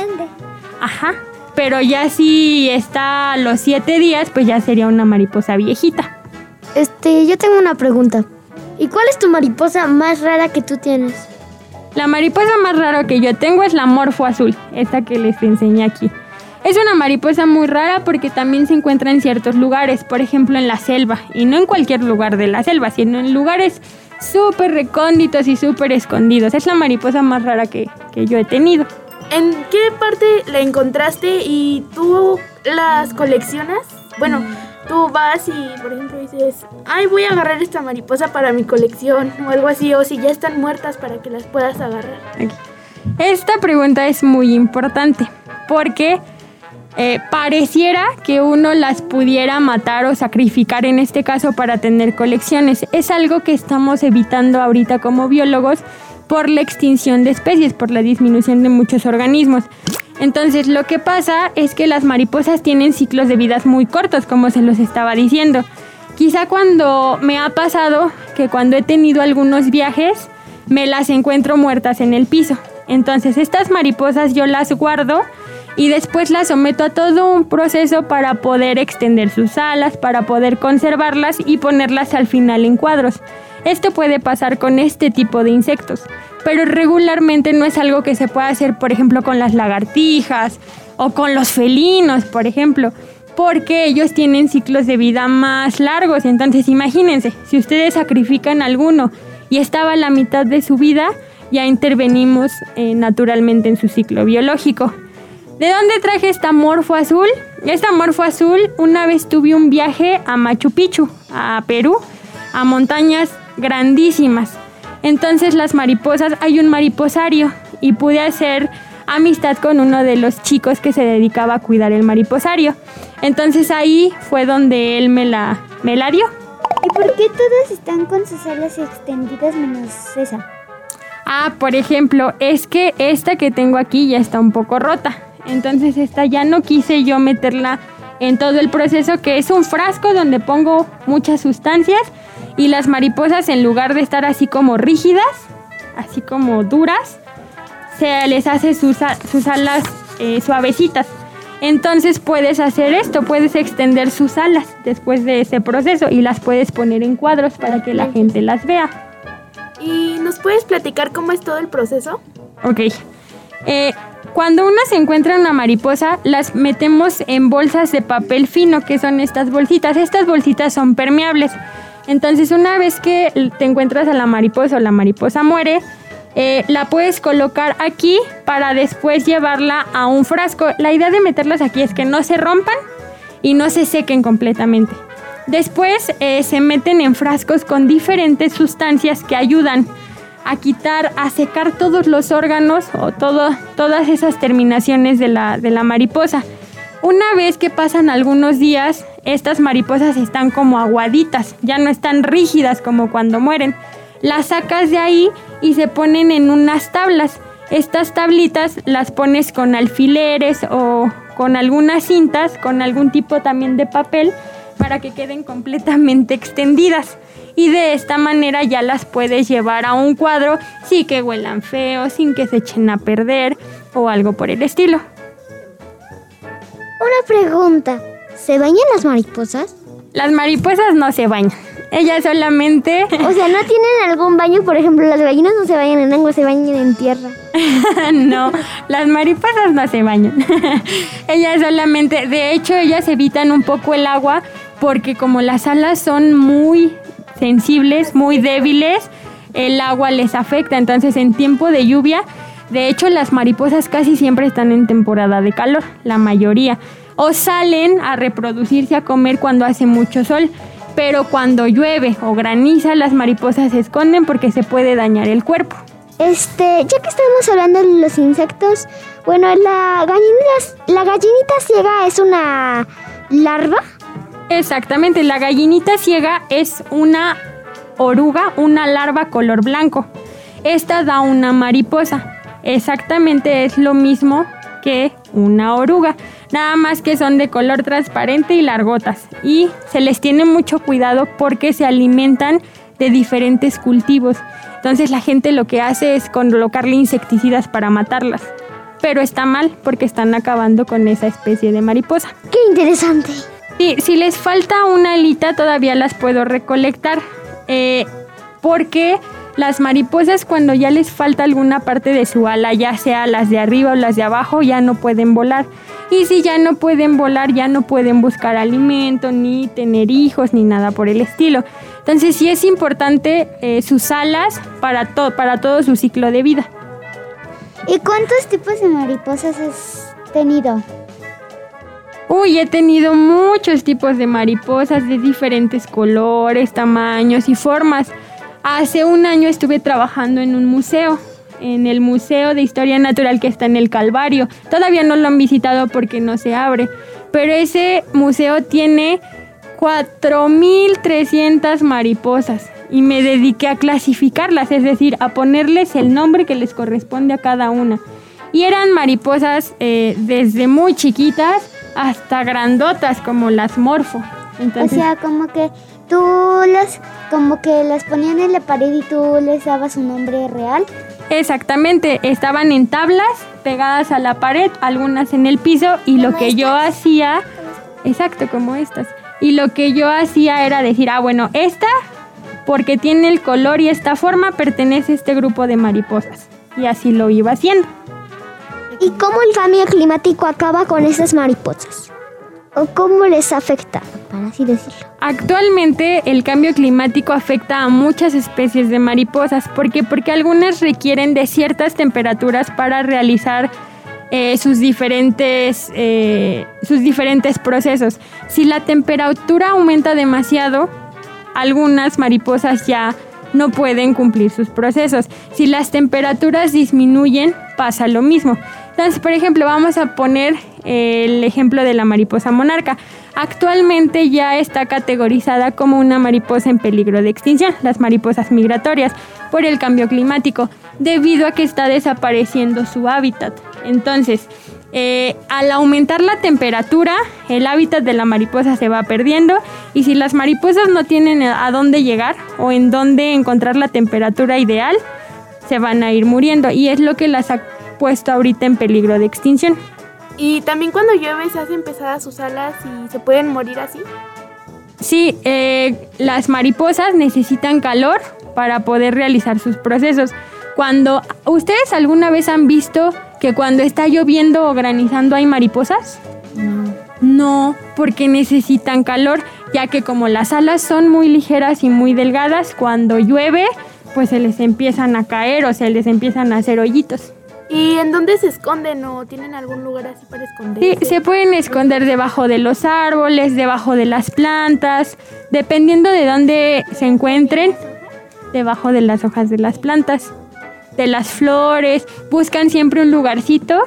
Ajá. Pero ya si está a los siete días, pues ya sería una mariposa viejita. Este, yo tengo una pregunta. ¿Y cuál es tu mariposa más rara que tú tienes? La mariposa más rara que yo tengo es la morfo azul, esta que les enseñé aquí. Es una mariposa muy rara porque también se encuentra en ciertos lugares, por ejemplo en la selva, y no en cualquier lugar de la selva, sino en lugares súper recónditos y súper escondidos. Es la mariposa más rara que, que yo he tenido. ¿En qué parte la encontraste y tú las coleccionas? Bueno, tú vas y, por ejemplo, dices, ay, voy a agarrar esta mariposa para mi colección o algo así, o si ya están muertas para que las puedas agarrar. Esta pregunta es muy importante porque eh, pareciera que uno las pudiera matar o sacrificar en este caso para tener colecciones. Es algo que estamos evitando ahorita como biólogos por la extinción de especies, por la disminución de muchos organismos. Entonces lo que pasa es que las mariposas tienen ciclos de vidas muy cortos, como se los estaba diciendo. Quizá cuando me ha pasado que cuando he tenido algunos viajes, me las encuentro muertas en el piso. Entonces estas mariposas yo las guardo y después las someto a todo un proceso para poder extender sus alas, para poder conservarlas y ponerlas al final en cuadros. Esto puede pasar con este tipo de insectos, pero regularmente no es algo que se pueda hacer, por ejemplo, con las lagartijas o con los felinos, por ejemplo, porque ellos tienen ciclos de vida más largos. Entonces, imagínense, si ustedes sacrifican alguno y estaba a la mitad de su vida, ya intervenimos eh, naturalmente en su ciclo biológico. ¿De dónde traje esta morfo azul? Esta morfo azul, una vez tuve un viaje a Machu Picchu, a Perú, a montañas grandísimas. Entonces las mariposas, hay un mariposario y pude hacer amistad con uno de los chicos que se dedicaba a cuidar el mariposario. Entonces ahí fue donde él me la, me la dio. ¿Y por qué todas están con sus alas extendidas menos esa? Ah, por ejemplo, es que esta que tengo aquí ya está un poco rota. Entonces esta ya no quise yo meterla en todo el proceso, que es un frasco donde pongo muchas sustancias y las mariposas en lugar de estar así como rígidas, así como duras, se les hace sus, sus alas eh, suavecitas. Entonces puedes hacer esto, puedes extender sus alas después de ese proceso y las puedes poner en cuadros para que la gente las vea. ¿Y nos puedes platicar cómo es todo el proceso? Ok. Eh, cuando uno se encuentra una mariposa, las metemos en bolsas de papel fino, que son estas bolsitas. Estas bolsitas son permeables. Entonces una vez que te encuentras a la mariposa o la mariposa muere, eh, la puedes colocar aquí para después llevarla a un frasco. La idea de meterlas aquí es que no se rompan y no se sequen completamente. Después eh, se meten en frascos con diferentes sustancias que ayudan a quitar, a secar todos los órganos o todo, todas esas terminaciones de la, de la mariposa. Una vez que pasan algunos días, estas mariposas están como aguaditas, ya no están rígidas como cuando mueren. Las sacas de ahí y se ponen en unas tablas. Estas tablitas las pones con alfileres o con algunas cintas, con algún tipo también de papel, para que queden completamente (laughs) extendidas. Y de esta manera ya las puedes llevar a un cuadro sin que huelan feo, sin que se echen a perder o algo por el estilo. Una pregunta. ¿Se bañan las mariposas? Las mariposas no se bañan. Ellas solamente... (laughs) O sea, ¿no tienen algún baño? Por ejemplo, las gallinas no se bañan en agua, se bañan en tierra. (laughs) no, las mariposas no se bañan. (laughs) ellas solamente... De hecho, ellas evitan un poco el agua porque como las alas son muy sensibles, muy débiles, el agua les afecta. Entonces, en tiempo de lluvia, de hecho, las mariposas casi siempre están en temporada de calor, la mayoría. O salen a reproducirse, a comer cuando hace mucho sol. Pero cuando llueve o graniza, las mariposas se esconden porque se puede dañar el cuerpo. Este, ya que estamos hablando de los insectos, bueno, la gallinita, la gallinita ciega es una larva. Exactamente, la gallinita ciega es una oruga, una larva color blanco. Esta da una mariposa. Exactamente es lo mismo que una oruga, nada más que son de color transparente y largotas y se les tiene mucho cuidado porque se alimentan de diferentes cultivos. Entonces la gente lo que hace es colocarle insecticidas para matarlas. Pero está mal porque están acabando con esa especie de mariposa. ¡Qué interesante! Sí, si les falta una alita todavía las puedo recolectar. Eh, porque las mariposas cuando ya les falta alguna parte de su ala, ya sea las de arriba o las de abajo, ya no pueden volar. Y si ya no pueden volar, ya no pueden buscar alimento, ni tener hijos, ni nada por el estilo. Entonces sí es importante eh, sus alas para, para todo su ciclo de vida. ¿Y cuántos tipos de mariposas has tenido? Uy, he tenido muchos tipos de mariposas de diferentes colores, tamaños y formas. Hace un año estuve trabajando en un museo, en el Museo de Historia Natural que está en el Calvario. Todavía no lo han visitado porque no se abre, pero ese museo tiene 4.300 mariposas y me dediqué a clasificarlas, es decir, a ponerles el nombre que les corresponde a cada una. Y eran mariposas eh, desde muy chiquitas hasta grandotas como las morfo. o sea, como que tú las, como que las ponían en la pared y tú les dabas un nombre real. Exactamente, estaban en tablas pegadas a la pared, algunas en el piso y lo que yo hacía, exacto, como estas. Y lo que yo hacía era decir, ah, bueno, esta, porque tiene el color y esta forma, pertenece a este grupo de mariposas. Y así lo iba haciendo. ¿Y cómo el cambio climático acaba con esas mariposas? ¿O cómo les afecta, para así decirlo? Actualmente el cambio climático afecta a muchas especies de mariposas. ¿Por qué? Porque algunas requieren de ciertas temperaturas para realizar eh, sus, diferentes, eh, sus diferentes procesos. Si la temperatura aumenta demasiado, algunas mariposas ya no pueden cumplir sus procesos. Si las temperaturas disminuyen, pasa lo mismo. Entonces, por ejemplo, vamos a poner el ejemplo de la mariposa monarca. Actualmente ya está categorizada como una mariposa en peligro de extinción, las mariposas migratorias, por el cambio climático, debido a que está desapareciendo su hábitat. Entonces, eh, al aumentar la temperatura, el hábitat de la mariposa se va perdiendo y si las mariposas no tienen a dónde llegar o en dónde encontrar la temperatura ideal, se van a ir muriendo y es lo que las puesto ahorita en peligro de extinción. Y también cuando llueve se hacen pesadas sus alas y se pueden morir así. Sí, eh, las mariposas necesitan calor para poder realizar sus procesos. Cuando ustedes alguna vez han visto que cuando está lloviendo o granizando hay mariposas? No. No, porque necesitan calor, ya que como las alas son muy ligeras y muy delgadas, cuando llueve, pues se les empiezan a caer o se les empiezan a hacer hoyitos. ¿Y en dónde se esconden o tienen algún lugar así para esconderse? Sí, se pueden esconder debajo de los árboles, debajo de las plantas, dependiendo de dónde se encuentren, debajo de las hojas de las plantas. de las flores, buscan siempre un lugarcito,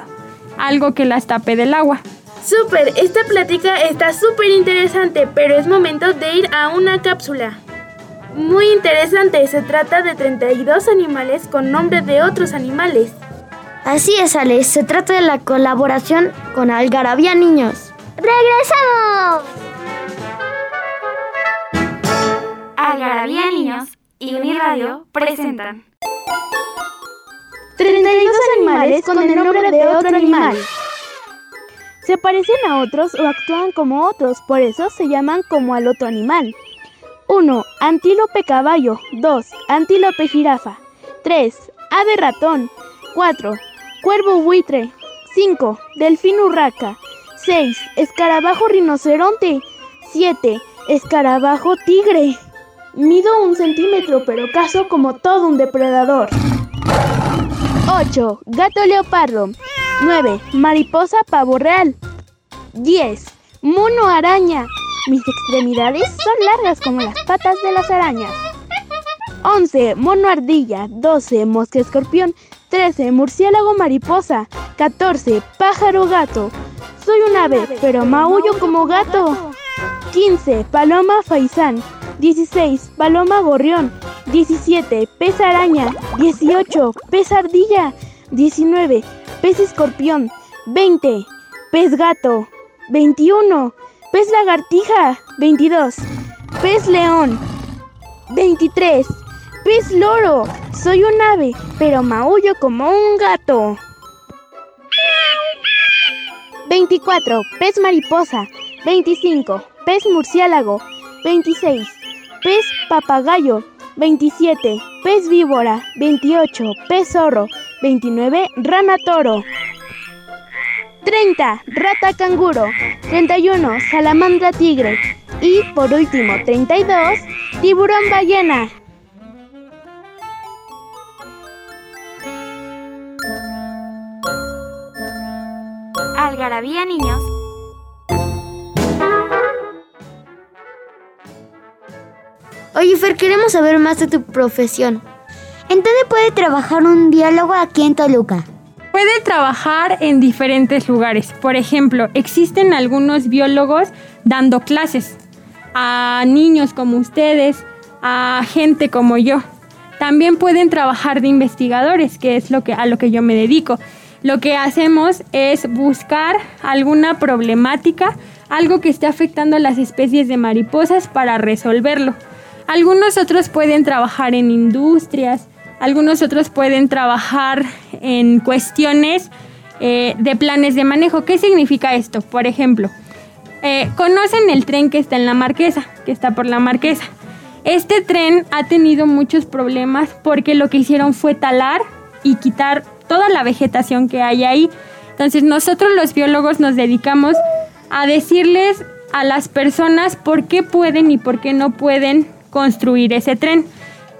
algo que las tape del agua. Súper, esta plática está súper interesante, pero es momento de ir a una cápsula. Muy interesante, se trata de 32 animales con nombre de otros animales. Así es, Ale, se trata de la colaboración con Algarabía Niños. ¡Regresamos! Algarabía Niños y Uniradio presentan 32 animales con el nombre de otro animal. Se parecen a otros o actúan como otros, por eso se llaman como al otro animal. 1. Antílope caballo. 2. Antílope jirafa. 3. Ave ratón. 4. Cuervo buitre. 5. Delfín urraca. 6. Escarabajo rinoceronte. 7. Escarabajo tigre. Mido un centímetro, pero caso como todo un depredador. 8. Gato leopardo. 9. Mariposa pavo real. 10. Mono araña. Mis extremidades son largas como las patas de las arañas. 11. Mono ardilla. 12. Mosca escorpión. 13. Murciélago mariposa. 14. Pájaro gato. Soy un ave, pero maullo como gato. 15. Paloma faisán. 16. Paloma gorrión. 17. Pez araña. 18. Pez ardilla. 19. Pez escorpión. 20. Pez gato. 21. Pez lagartija. 22. Pez león. 23. Pez loro. Soy un ave, pero maullo como un gato. 24. Pez mariposa. 25. Pez murciélago. 26. Pez papagayo. 27. Pez víbora. 28. Pez zorro. 29. Rana toro. 30. Rata canguro. 31. Salamandra tigre. Y por último, 32. Tiburón ballena. Algarabía Niños Oye, Fer, queremos saber más de tu profesión. ¿En dónde puede trabajar un biólogo aquí en Toluca? Puede trabajar en diferentes lugares. Por ejemplo, existen algunos biólogos dando clases a niños como ustedes, a gente como yo. También pueden trabajar de investigadores, que es lo que, a lo que yo me dedico. Lo que hacemos es buscar alguna problemática, algo que esté afectando a las especies de mariposas para resolverlo. Algunos otros pueden trabajar en industrias, algunos otros pueden trabajar en cuestiones eh, de planes de manejo. ¿Qué significa esto? Por ejemplo, eh, conocen el tren que está en la marquesa, que está por la marquesa. Este tren ha tenido muchos problemas porque lo que hicieron fue talar y quitar toda la vegetación que hay ahí. Entonces nosotros los biólogos nos dedicamos a decirles a las personas por qué pueden y por qué no pueden construir ese tren.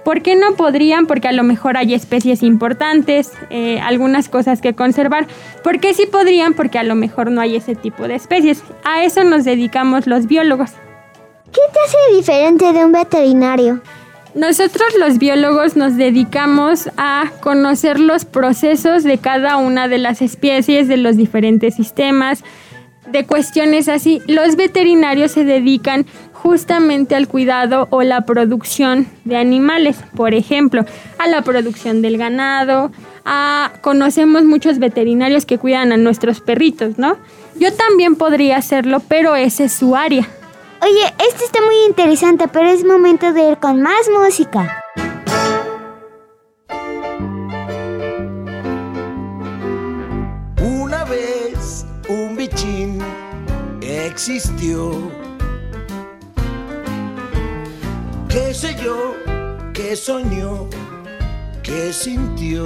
¿Por qué no podrían? Porque a lo mejor hay especies importantes, eh, algunas cosas que conservar. ¿Por qué sí podrían? Porque a lo mejor no hay ese tipo de especies. A eso nos dedicamos los biólogos. ¿Qué te hace diferente de un veterinario? Nosotros los biólogos nos dedicamos a conocer los procesos de cada una de las especies, de los diferentes sistemas, de cuestiones así. Los veterinarios se dedican justamente al cuidado o la producción de animales, por ejemplo, a la producción del ganado, a conocemos muchos veterinarios que cuidan a nuestros perritos, ¿no? Yo también podría hacerlo, pero ese es su área. Oye, esto está muy interesante, pero es momento de ir con más música. Una vez un bichín existió. ¿Qué sé yo? ¿Qué soñó? ¿Qué sintió?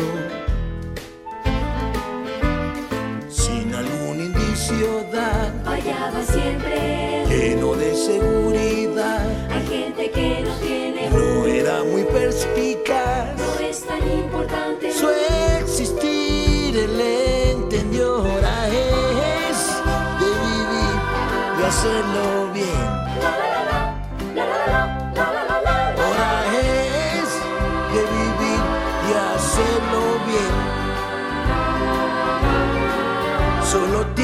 Fallaba siempre. lleno de seguridad. Hay gente que no tiene. No era muy perspicaz. No es tan importante. Su existir él entendió. Ahora es de vivir y hacerlo bien. Ahora es de vivir y hacerlo bien. Solo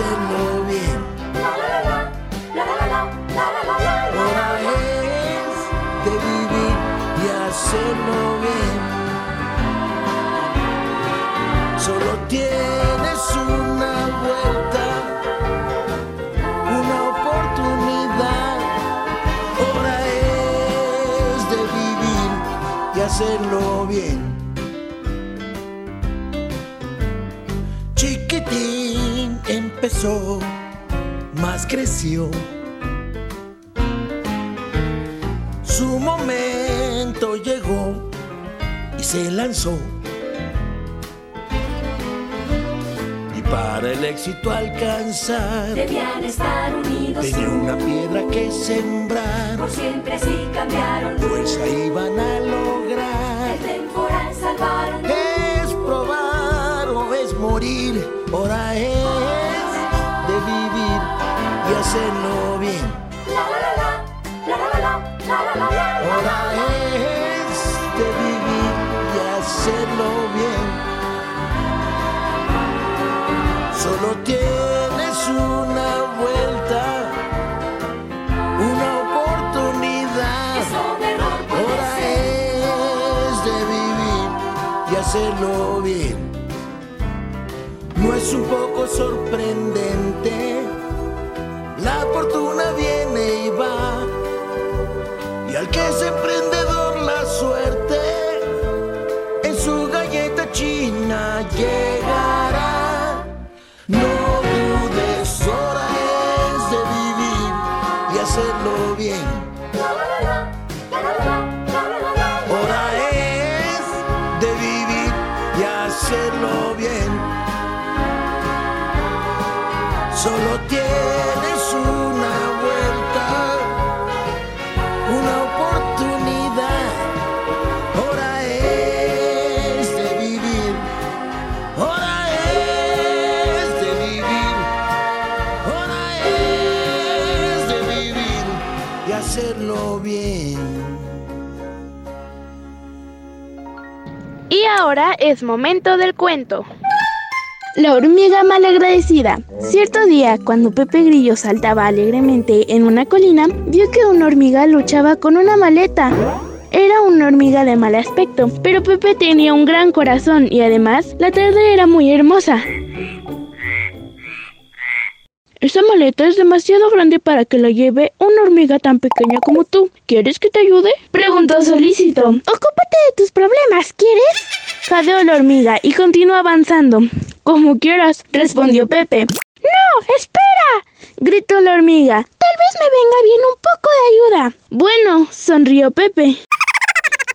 hacerlo. Hora es de vivir y hacerlo bien. Solo tienes una vuelta, una oportunidad. Hora es de vivir y hacerlo bien. Empezó, más creció. Su momento llegó y se lanzó. Y para el éxito alcanzar, Debían estar unidos tenía una piedra que sembrar. por siempre así cambiaron. Fuerza iban a lograr. El temporal salvaron. Es probar o es morir. Hora es hacerlo bien. La la la la, la la la la, la la la la. Hora es de vivir y hacerlo bien. Solo tienes una vuelta, una oportunidad. Hora es de vivir y hacerlo bien. No es un poco sorprendente, la fortuna viene y va, y al que es emprendedor la suerte, en su galleta china llegará. Es momento del cuento. La hormiga malagradecida. Cierto día, cuando Pepe Grillo saltaba alegremente en una colina, vio que una hormiga luchaba con una maleta. Era una hormiga de mal aspecto, pero Pepe tenía un gran corazón y además la tarde era muy hermosa. Esa maleta es demasiado grande para que la lleve una hormiga tan pequeña como tú. ¿Quieres que te ayude? Preguntó solícito. Ocúpate de tus problemas, ¿quieres? Jadeó la hormiga y continuó avanzando. Como quieras, respondió Pepe. ¡No! ¡Espera! gritó la hormiga. Tal vez me venga bien un poco de ayuda. Bueno, sonrió Pepe.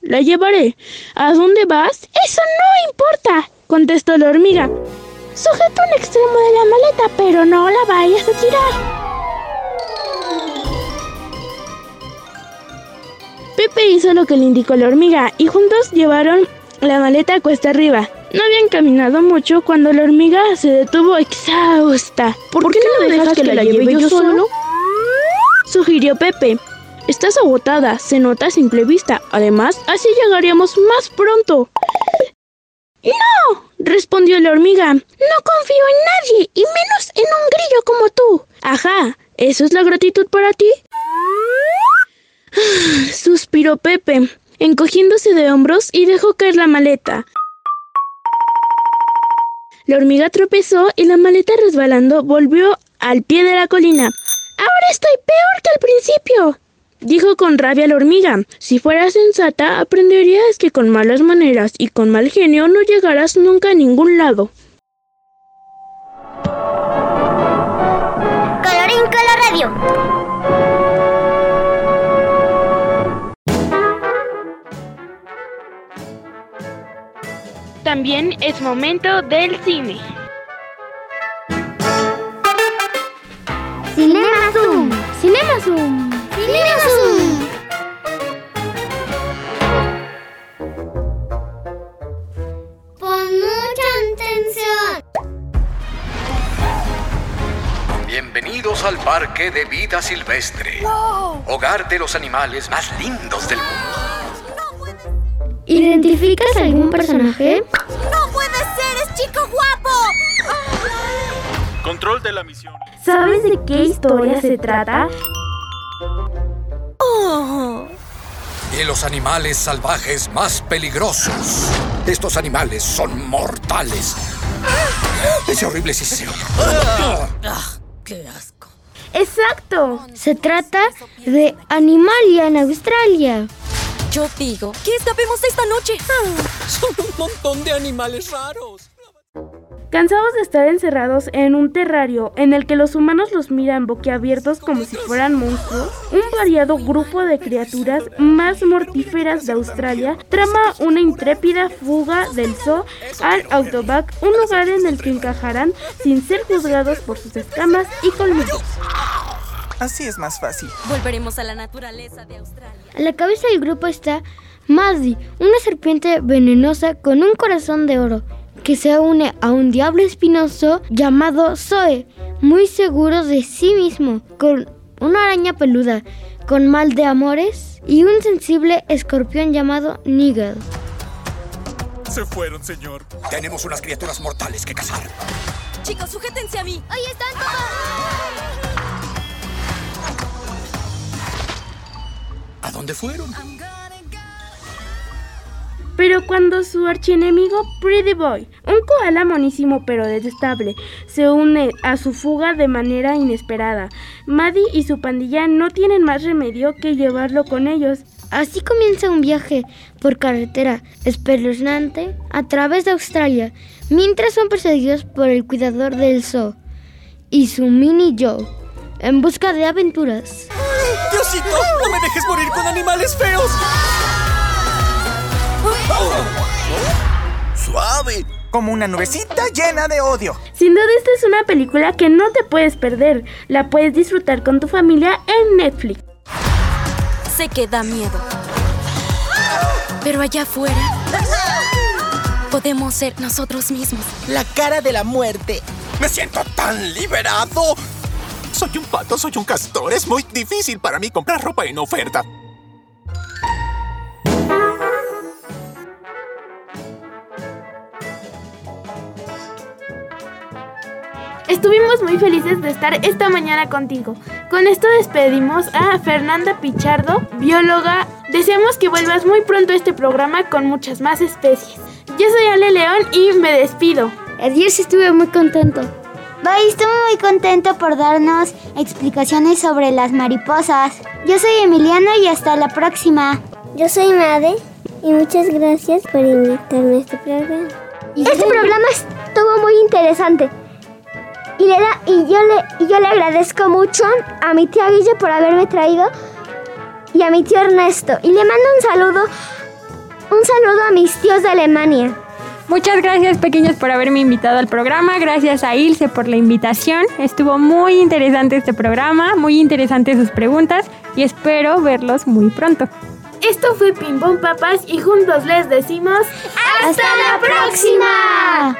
La llevaré. ¿A dónde vas? Eso no importa, contestó la hormiga. Sujeta un extremo de la maleta, pero no la vayas a tirar. Pepe hizo lo que le indicó la hormiga y juntos llevaron la maleta cuesta arriba. No habían caminado mucho cuando la hormiga se detuvo exhausta. ¿Por, qué no dejas que, la lleve yo solo? Sugirió Pepe. Estás agotada, se nota a simple vista. Además, así llegaríamos más pronto. ¡No! respondió la hormiga. No confío en nadie, y menos en un grillo como tú. Ajá, ¿eso es la gratitud para ti? (sighs) Suspiró Pepe, encogiéndose de hombros y dejó caer la maleta. La hormiga tropezó y la maleta resbalando volvió al pie de la colina. Ahora estoy peor que al principio, dijo con rabia la hormiga. Si fueras sensata, aprenderías que con malas maneras y con mal genio no llegarás nunca a ningún lado. Colorín colorado Radio. También es momento del cine. Cinema Zoom. Cinema Zoom. Zoom. Pon mucha atención. Bienvenidos al Parque de Vida Silvestre, hogar de los animales más lindos del mundo. ¿Identificas algún personaje? ¡No puede ser! ¡Es chico guapo! Control de la misión. ¿Sabes de qué historia se trata? Y los animales salvajes más peligrosos. Estos animales son mortales. Ese horrible siseo. ¡Qué asco! Exacto. Se trata de Animalia en Australia. Yo digo, ¿qué escapemos esta noche? Son un montón de animales raros. Cansados de estar encerrados en un terrario en el que los humanos los miran boquiabiertos como si fueran monstruos, un variado grupo de criaturas más mortíferas de Australia trama una intrépida fuga del zoo al Outback, un lugar en el que encajarán sin ser juzgados por sus escamas y colmillos. Así es más fácil. Volveremos a la naturaleza de Australia. A la cabeza del grupo está Mazdi, una serpiente venenosa con un corazón de oro, que se une a un diablo espinoso llamado Zoe, muy seguro de sí mismo, con una araña peluda, con mal de amores, y un sensible escorpión llamado Nigel. Se fueron, señor. Tenemos unas criaturas mortales que cazar. Chicos, sujétense a mí. Ahí están todos. ¿A dónde fueron? Pero cuando su archienemigo Pretty Boy, un koala monísimo pero detestable, se une a su fuga de manera inesperada, Maddie y su pandilla no tienen más remedio que llevarlo con ellos. Así comienza un viaje por carretera espeluznante a través de Australia, mientras son perseguidos por el cuidador del zoo y su mini Joe, en busca de aventuras. ¡Diosito! ¡No me dejes morir con animales feos! ¡Suave! Como una nubecita llena de odio. Sin duda esta es una película que no te puedes perder. La puedes disfrutar con tu familia en Netflix. Sé que da miedo. Pero allá afuera podemos ser nosotros mismos. La cara de la muerte. ¡Me siento tan liberado! Soy un pato, soy un castor. Es muy difícil para mí comprar ropa en oferta. Estuvimos muy felices de estar esta mañana contigo. Con esto despedimos a Fernanda Pichardo, bióloga. Deseamos que vuelvas muy pronto a este programa con muchas más especies. Yo soy Ale León y me despido. Adiós, estuve muy contento. Bye, estuve muy contento por darnos explicaciones sobre las mariposas. Yo soy Emiliano y hasta la próxima. Yo soy Made y muchas gracias por invitarme a este programa. Este programa estuvo muy interesante. Y, le da, y, yo le, y yo le agradezco mucho a mi tía Guille por haberme traído y a mi tío Ernesto. Y le mando un saludo, un saludo a mis tíos de Alemania. Muchas gracias pequeños por haberme invitado al programa, gracias a Ilse por la invitación, estuvo muy interesante este programa, muy interesantes sus preguntas y espero verlos muy pronto. Esto fue Pim Pom Papas y juntos les decimos ¡Hasta la próxima!